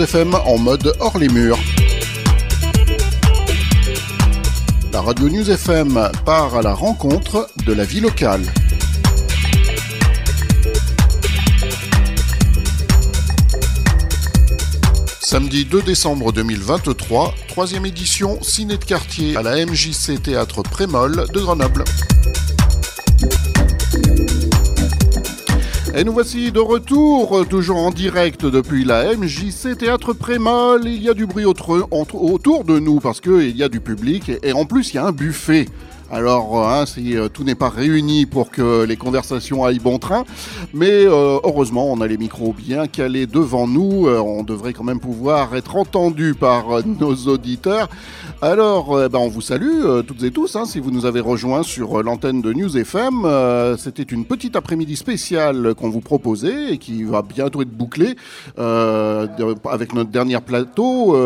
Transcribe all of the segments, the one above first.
FM en mode hors les murs. La radio News FM part à la rencontre de la vie locale. Samedi 2 décembre 2023, troisième édition Ciné de quartier à la MJC Théâtre Prémol de Grenoble. Et nous voici de retour, toujours en direct depuis la MJC Théâtre Prémol. Il y a du bruit autour de nous parce qu'il y a du public et en plus il y a un buffet. Alors, euh, hein, si euh, tout n'est pas réuni pour que les conversations aillent bon train, mais euh, heureusement, on a les micros bien calés devant nous. on devrait quand même pouvoir être entendu par nos auditeurs. Alors, ben, on vous salue toutes et tous. Hein, si vous nous avez rejoints sur l'antenne de News FM, c'était une petite après-midi spéciale qu'on vous proposait et qui va bientôt être bouclée avec notre dernier plateau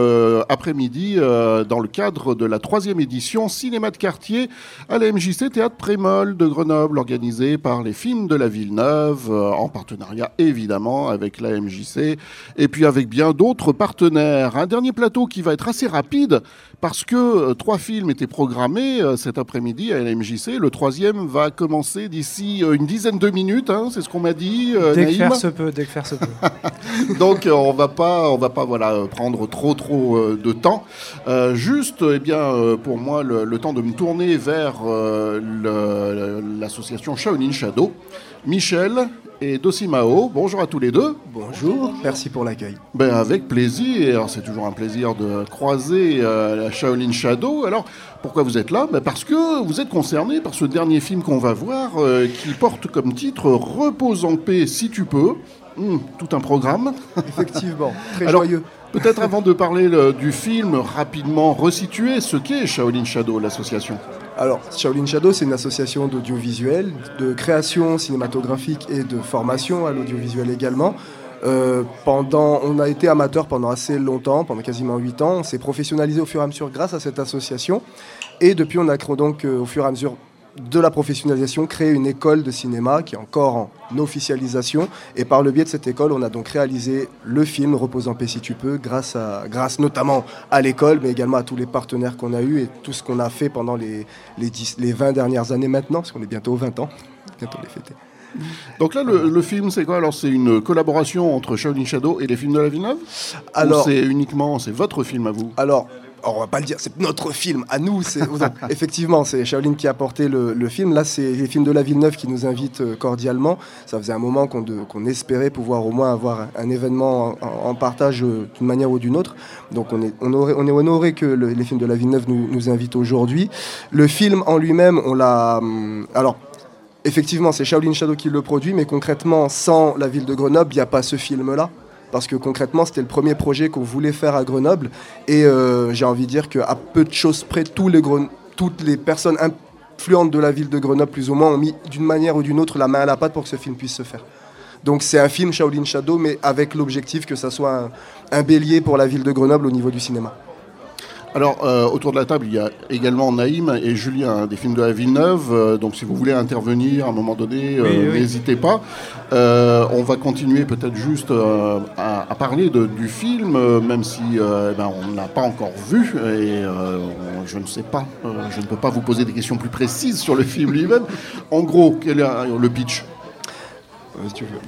après-midi dans le cadre de la troisième édition Cinéma de quartier à la MJC Théâtre Prémol de Grenoble, organisé par les films de la Villeneuve, euh, en partenariat évidemment avec la MJC, et puis avec bien d'autres partenaires. Un dernier plateau qui va être assez rapide, parce que euh, trois films étaient programmés euh, cet après-midi à la MJC. Le troisième va commencer d'ici une dizaine de minutes, hein, c'est ce qu'on m'a dit. dès que faire se peut, dès que faire se peut. Donc on va pas, on va pas voilà prendre trop trop de temps. juste, eh bien, pour moi, le, le temps de me tourner vers euh, l'association Shaolin Shadow. Michel et Dosimao, bonjour à tous les deux. Bonjour, merci pour l'accueil. Ben, avec plaisir, c'est toujours un plaisir de croiser euh, la Shaolin Shadow. Alors, pourquoi vous êtes là? Ben, Parce que vous êtes concerné par ce dernier film qu'on va voir euh, qui porte comme titre Repose en paix si tu peux. Hum, tout un programme. Effectivement, très joyeux. Peut-être avant de parler du film, rapidement resituer ce qu'est Shaolin Shadow, l'association. Alors, Shaolin Shadow, c'est une association d'audiovisuel, de création cinématographique et de formation à l'audiovisuel également. Euh, pendant, on a été amateur pendant assez longtemps, pendant quasiment 8 ans. On s'est professionnalisé au fur et à mesure grâce à cette association. Et depuis, on a donc euh, au fur et à mesure de la professionnalisation, créer une école de cinéma qui est encore en officialisation. Et par le biais de cette école, on a donc réalisé le film Repose en paix si tu peux, grâce, à, grâce notamment à l'école, mais également à tous les partenaires qu'on a eus et tout ce qu'on a fait pendant les, les, les 20 dernières années maintenant, parce qu'on est bientôt aux 20 ans, bientôt les fêter. Donc là, le, film, c'est quoi? Alors, c'est une collaboration entre Shaolin Shadow et les films de la Villeneuve? Alors, c'est uniquement, c'est votre film à vous? Alors, on va pas le dire, c'est notre film à nous. effectivement, c'est Shaolin qui a porté le, film. Là, c'est les films de la Villeneuve qui nous invitent euh, cordialement. Ça faisait un moment qu'on espérait pouvoir au moins avoir un, événement en, partage euh, d'une manière ou d'une autre. Donc, on est, on, on est honoré que les films de la Villeneuve nous, nous invitent aujourd'hui. Le film en lui-même, on l'a. Hum, alors, effectivement, c'est Shaolin Shadow qui le produit, mais concrètement, sans la ville de Grenoble, il n'y a pas ce film-là parce que concrètement, c'était le premier projet qu'on voulait faire à Grenoble. Et euh, j'ai envie de dire qu'à peu de choses près, toutes les personnes influentes de la ville de Grenoble, plus ou moins, ont mis d'une manière ou d'une autre la main à la pâte pour que ce film puisse se faire. Donc c'est un film Shaolin Shadow, mais avec l'objectif que ça soit un bélier pour la ville de Grenoble au niveau du cinéma. Alors, euh, autour de la table, il y a également Naïm et Julien des films de la Villeneuve. Euh, donc, si vous voulez intervenir à un moment donné, euh, n'hésitez pas. on va continuer peut-être juste à, parler du film, même si eh ben, on n'a pas encore vu. Et je ne sais pas, je ne peux pas vous poser des questions plus précises sur le film lui-même. En gros, quel est le pitch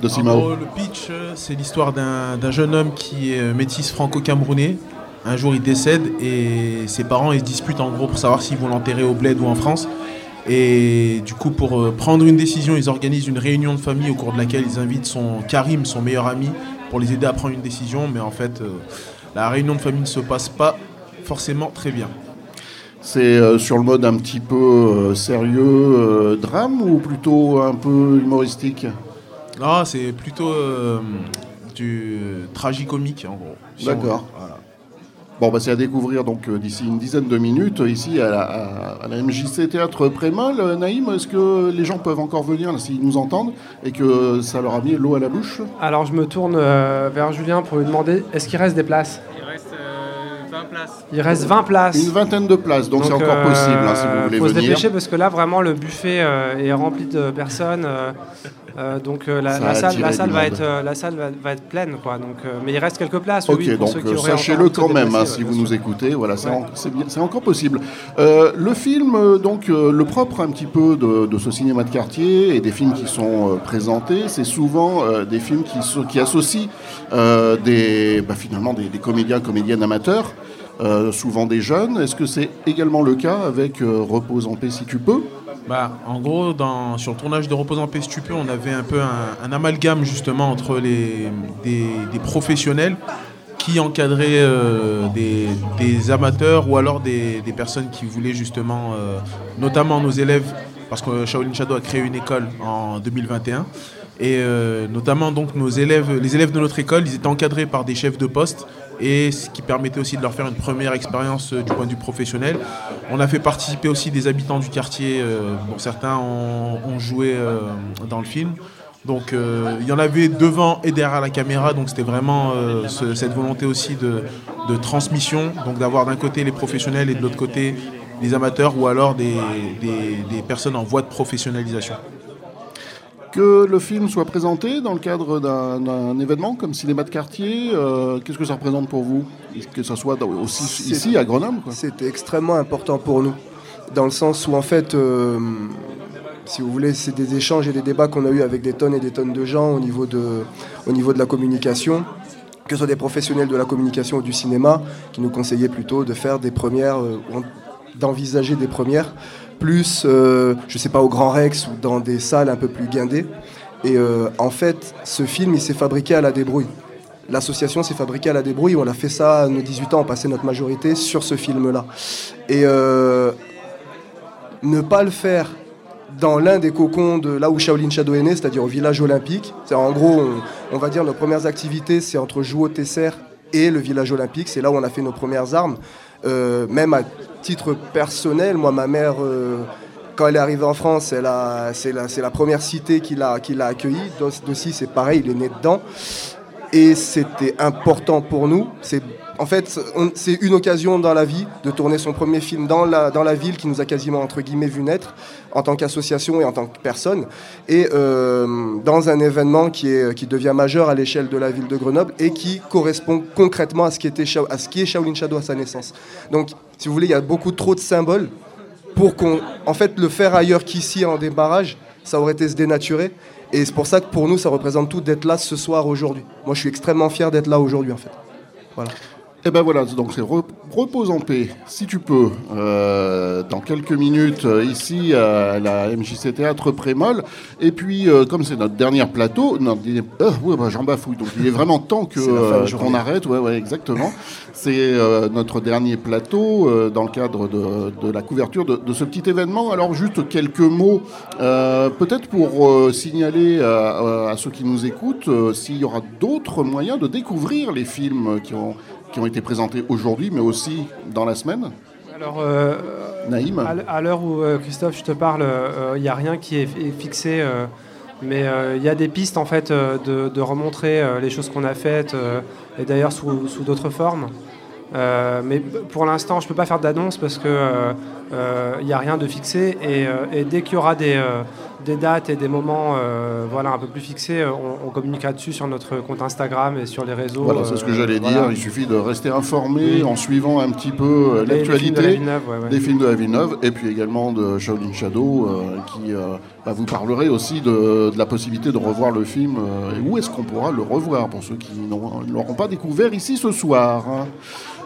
de Simao. le pitch, c'est l'histoire d'un jeune homme qui est métis franco-camerounais un jour, il décède et ses parents ils se disputent en gros pour savoir s'ils vont l'enterrer au bled ou en France. Et du coup, pour euh, prendre une décision, ils organisent une réunion de famille au cours de laquelle ils invitent son Karim, son meilleur ami, pour les aider à prendre une décision. Mais en fait, euh, la réunion de famille ne se passe pas forcément très bien. C'est euh, sur le mode un petit peu sérieux, drame ou plutôt un peu humoristique? Non, c'est plutôt du tragicomique en gros. D'accord. Bon, bah, c'est à découvrir donc euh, d'ici une dizaine de minutes ici à la, MJC Théâtre Prémol. Euh, Naïm, est-ce que les gens peuvent encore venir s'ils nous entendent et que ça leur a mis l'eau à la bouche? Alors je me tourne euh, vers Julien pour lui demander est-ce qu'il reste des places? Il reste 20 Il reste 20 places. Une vingtaine de places, donc c'est encore possible hein, si vous voulez faut venir. se dépêcher parce que là, vraiment, le buffet est rempli de personnes. Euh, donc euh, la, salle, la salle va être, euh, la salle va, être pleine, quoi. Donc, mais il reste quelques places. Ok, oui, donc sachez-le quand même, hein, si vous nous écoutez. Voilà, c'est encore possible. le film, donc le propre un petit peu de, ce cinéma de quartier et des films qui sont présentés, c'est souvent des films qui, qui associent des, bah, finalement des, comédiens, comédiennes amateurs. Souvent des jeunes. Est-ce que c'est également le cas avec Repose en paix si tu peux? Bah, en gros, dans, sur le tournage de Repose en paix stupide, on avait un peu un, amalgame justement entre les, des, professionnels qui encadraient euh, des, amateurs ou alors des, personnes qui voulaient justement, euh, notamment nos élèves, parce que Shaolin Shadow a créé une école en 2021. Et euh, notamment donc nos élèves, les élèves de notre école, ils étaient encadrés par des chefs de poste et ce qui permettait aussi de leur faire une première expérience euh, du point de vue professionnel. On a fait participer aussi des habitants du quartier, euh, dont certains ont, joué dans le film. Donc il y en avait devant et derrière la caméra, donc c'était vraiment cette volonté aussi de, transmission, donc d'avoir d'un côté les professionnels et de l'autre côté les amateurs ou alors des personnes en voie de professionnalisation que le film soit présenté dans le cadre d'un événement comme cinéma de quartier, euh, qu'est-ce que ça représente pour vous? Que ce soit aussi ici à Grenoble C'était extrêmement important pour nous, dans le sens où en fait, euh, si vous voulez, c'est des échanges et des débats qu'on a eu avec des tonnes et des tonnes de gens au niveau de, au niveau de la communication que ce soit des professionnels de la communication ou du cinéma, qui nous conseillaient plutôt de faire des premières, euh, d'envisager des premières plus, euh, je sais pas, au Grand Rex ou dans des salles un peu plus guindées. Et euh, en fait, ce film, il s'est fabriqué à la débrouille. L'association s'est fabriquée à la débrouille. On a fait ça nos 18 ans, on passait notre majorité sur ce film-là. Et euh, ne pas le faire dans l'un des cocons de là où Shaolin Shadow est né, c'est-à-dire au village olympique. C'est en gros, on, va dire, nos premières activités, c'est entre Jouot Tesser et le village olympique. C'est là où on a fait nos premières armes. même à titre personnel, moi, ma mère, euh, quand elle est arrivée en France, c'est la, la, première cité qui l'a accueillie. Dossi, c'est pareil, il est né dedans. Et c'était important pour nous. C'est en fait, c'est une occasion dans la vie de tourner son premier film dans la, dans la ville qui nous a quasiment, entre guillemets, vu naître en tant qu'association et en tant que personne. Et euh, dans un événement qui, est, qui devient majeur à l'échelle de la ville de Grenoble et qui correspond concrètement à ce qui, était, à ce qui est Shaolin Shadow à sa naissance. Donc, si vous voulez, il y a beaucoup trop de symboles pour qu'on. En fait, le faire ailleurs qu'ici en débarrage, ça aurait été se dénaturer. Et c'est pour ça que pour nous, ça représente tout d'être là ce soir, aujourd'hui. Moi, je suis extrêmement fier d'être là aujourd'hui, en fait. Voilà. Et eh ben voilà, donc c'est repose en paix, si tu peux, euh, dans quelques minutes, euh, ici à la MJC Théâtre Prémol. Et puis, euh, comme c'est notre dernier plateau, ouais, bah, j'en bafouille, donc il est vraiment temps que qu'on arrête, ouais, ouais, exactement. C'est notre dernier plateau dans le cadre de, de la couverture de, de, ce petit événement. Alors juste quelques mots, peut-être pour signaler à, à, ceux qui nous écoutent s'il y aura d'autres moyens de découvrir les films qui ont qui ont été présentés aujourd'hui, mais aussi dans la semaine Alors, euh, Naïm À l'heure où, euh, Christophe, je te parle, euh, il n'y a rien qui est fixé, mais il y a des pistes, en fait, de, remontrer les choses qu'on a faites, et d'ailleurs sous, sous d'autres formes. mais pour l'instant, je ne peux pas faire d'annonce parce qu'il n'y a rien de fixé. Et, et dès qu'il y aura des, des dates et des moments euh, voilà, un peu plus fixés, euh, on, communiquera dessus sur notre compte Instagram et sur les réseaux. Voilà, c'est ce que j'allais euh, dire. Il suffit de rester informé en suivant un petit peu l'actualité des films de la Villeneuve et puis également de Shaolin Shadow qui bah, vous parlerait aussi de, la possibilité de revoir le film et où est-ce qu'on pourra le revoir pour ceux qui ne l'auront pas découvert ici ce soir.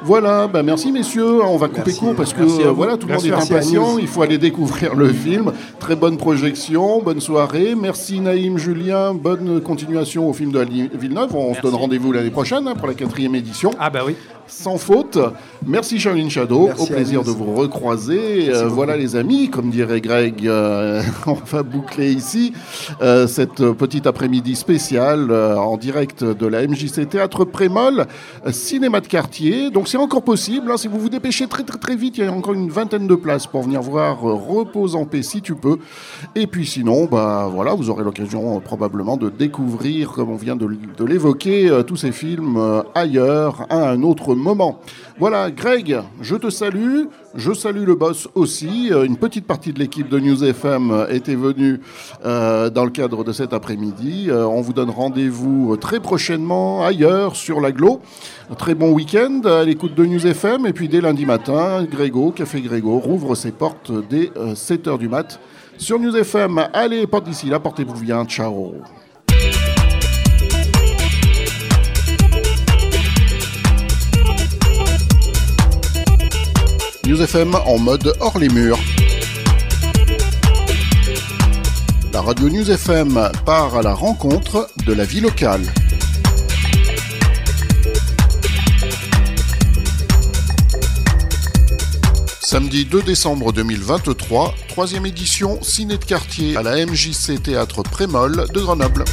Voilà, bah merci messieurs, on va couper court parce que voilà, tout le monde est impatient, il faut aller découvrir le film. Très bonne projection, bonne soirée. Merci Naïm, Julien, bonne continuation au film de Villeneuve. On se donne rendez-vous l'année prochaine hein, pour la quatrième édition. Ah bah oui sans faute. Merci Shaolin Shadow, au plaisir de vous recroiser. Euh, voilà les amis, comme dirait Greg, euh, on va boucler ici euh, cette petite après-midi spéciale en direct de la MJC Théâtre Prémol, cinéma de quartier. Donc c'est encore possible, hein, si vous vous dépêchez très très très vite, il y a encore une vingtaine de places pour venir voir Repose en paix si tu peux. Et puis sinon, bah voilà, vous aurez l'occasion probablement de découvrir, comme on vient de, de l'évoquer, tous ces films ailleurs, à un autre moment. Voilà, Greg, je te salue. Je salue le boss aussi. Euh, une petite partie de l'équipe de News FM était venue euh, dans le cadre de cet après-midi. Euh, on vous donne rendez-vous très prochainement ailleurs sur l'aglo. Très bon week-end à l'écoute de News FM. Et puis dès lundi matin, Grégo, Café Grégo, rouvre ses portes dès 7h du mat sur News FM. Allez, porte d'ici là, portez-vous bien. Ciao. News FM en mode hors les murs. La radio News FM part à la rencontre de la vie locale. Samedi 2 décembre 2023, troisième édition Ciné de quartier à la MJC Théâtre Prémol de Grenoble.